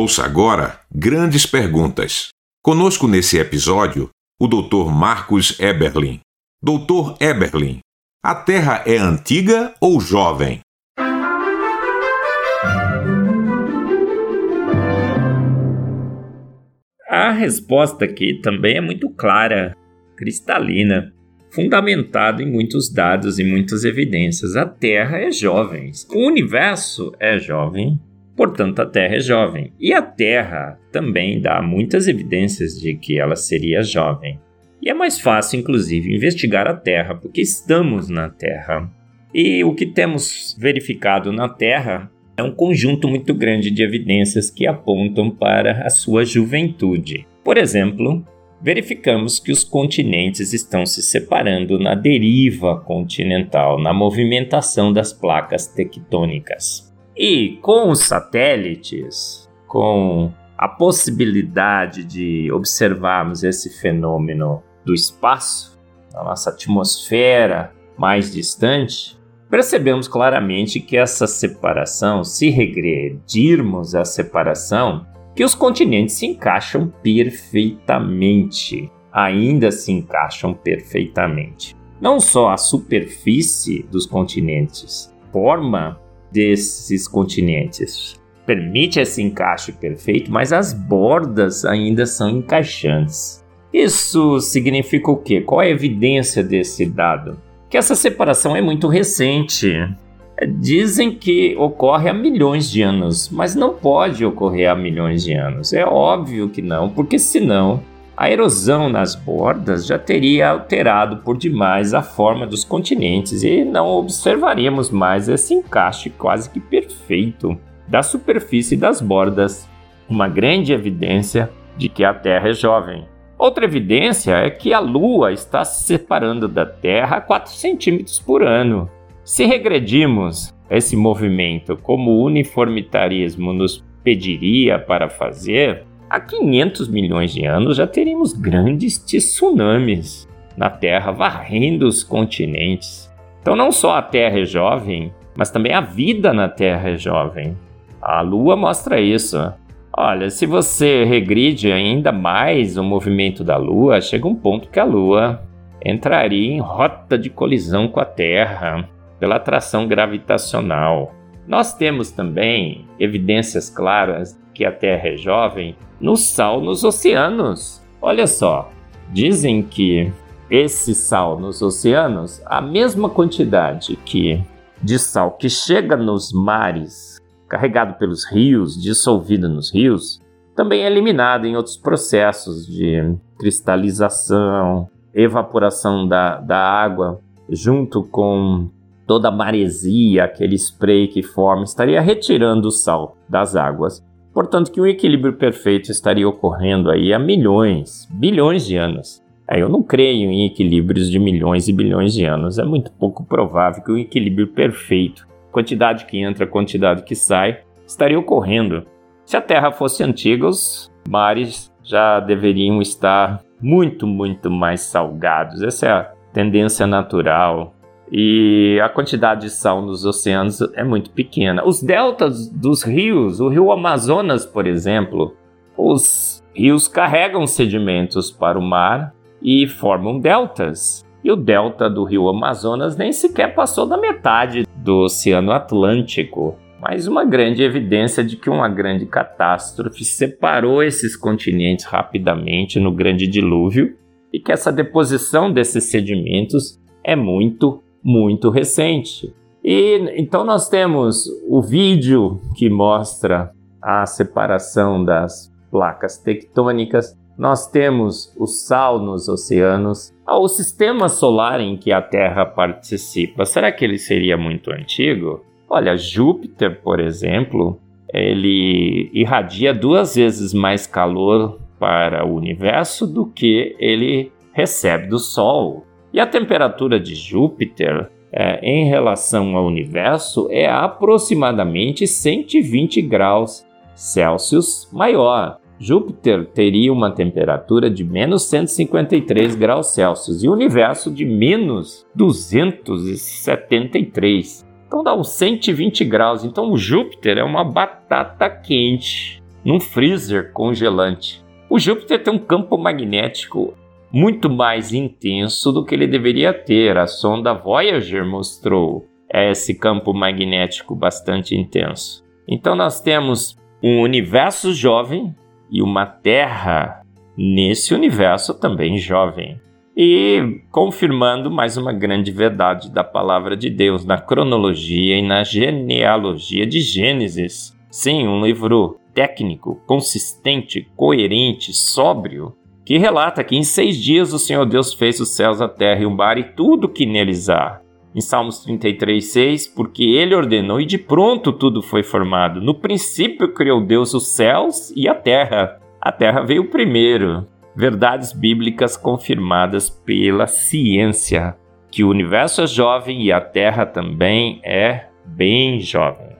Ouça agora Grandes Perguntas. Conosco nesse episódio, o Dr. Marcos Eberlin. Dr. Eberlin, a Terra é antiga ou jovem? A resposta aqui também é muito clara, cristalina, fundamentada em muitos dados e muitas evidências. A Terra é jovem, o universo é jovem, portanto a Terra é jovem. E a Terra também dá muitas evidências de que ela seria jovem. E é mais fácil, inclusive, investigar a Terra, porque estamos na Terra. E o que temos verificado na Terra é um conjunto muito grande de evidências que apontam para a sua juventude. Por exemplo, verificamos que os continentes estão se separando na deriva continental, na movimentação das placas tectônicas. E com os satélites, com a possibilidade de observarmos esse fenômeno do espaço, na nossa atmosfera mais distante, percebemos claramente que essa separação, se regredirmos a separação, que os continentes se encaixam perfeitamente, ainda se encaixam perfeitamente. Não só a superfície dos continentes, forma desses continentes permite esse encaixe perfeito, mas as bordas ainda são encaixantes. Isso significa o quê? Qual é a evidência desse dado? que essa separação é muito recente. Dizem que ocorre há milhões de anos, mas não pode ocorrer há milhões de anos. É óbvio que não, porque senão a erosão nas bordas já teria alterado por demais a forma dos continentes e não observaríamos mais esse encaixe quase que perfeito da superfície das bordas. Uma grande evidência de que a Terra é jovem. Outra evidência é que a Lua está se separando da Terra a 4 centímetros por ano. Se regredirmos esse movimento como o uniformitarismo nos pediria para fazer, há 500 milhões de anos já teríamos grandes tsunamis na Terra varrendo os continentes. Então, não só a Terra é jovem, mas também a vida na Terra é jovem. A Lua mostra isso. Olha, se você regride ainda mais o movimento da Lua, chega um ponto que a Lua entraria em rota de colisão com a Terra pela atração gravitacional. Nós temos também evidências claras que a Terra é jovem no sal nos oceanos. Olha só, dizem que esse sal nos oceanos, a mesma quantidade que de sal que chega nos mares carregado pelos rios, dissolvido nos rios, também é eliminado em outros processos de cristalização, evaporação da, da água, junto com toda a maresia, aquele spray que forma, estaria retirando o sal das águas. Portanto, que um equilíbrio perfeito estaria ocorrendo aí há milhões, bilhões de anos. Eu não creio em equilíbrios de milhões e bilhões de anos. É muito pouco provável que o um equilíbrio perfeito quantidade que entra, quantidade que sai, estaria ocorrendo. Se a Terra fosse antiga, os mares já deveriam estar muito, muito mais salgados. Essa é a tendência natural. E a quantidade de sal nos oceanos é muito pequena. Os deltas dos rios, o rio Amazonas, por exemplo, os rios carregam sedimentos para o mar e formam deltas. E o delta do rio Amazonas nem sequer passou da metade do Oceano Atlântico. Mais uma grande evidência de que uma grande catástrofe separou esses continentes rapidamente no grande dilúvio e que essa deposição desses sedimentos é muito, muito recente. E então nós temos o vídeo que mostra a separação das placas tectônicas nós temos o sal nos oceanos, ah, o sistema solar em que a Terra participa. Será que ele seria muito antigo? Olha, Júpiter, por exemplo, ele irradia duas vezes mais calor para o universo do que ele recebe do Sol. E a temperatura de Júpiter é, em relação ao universo é aproximadamente 120 graus Celsius maior. Júpiter teria uma temperatura de menos 153 graus Celsius e o universo de menos 273. Então dá uns 120 graus. Então o Júpiter é uma batata quente num freezer congelante. O Júpiter tem um campo magnético muito mais intenso do que ele deveria ter. A sonda Voyager mostrou esse campo magnético bastante intenso. Então nós temos um universo jovem e uma Terra nesse universo também jovem. E confirmando mais uma grande verdade da palavra de Deus na cronologia e na genealogia de Gênesis. Sim, um livro técnico, consistente, coerente, sóbrio, que relata que em seis dias o Senhor Deus fez os céus, a terra e o mar e tudo que neles há. Em Salmos 33, 6, porque ele ordenou e de pronto tudo foi formado. No princípio criou Deus os céus e a terra. A terra veio primeiro. Verdades bíblicas confirmadas pela ciência. Que o universo é jovem e a terra também é bem jovem.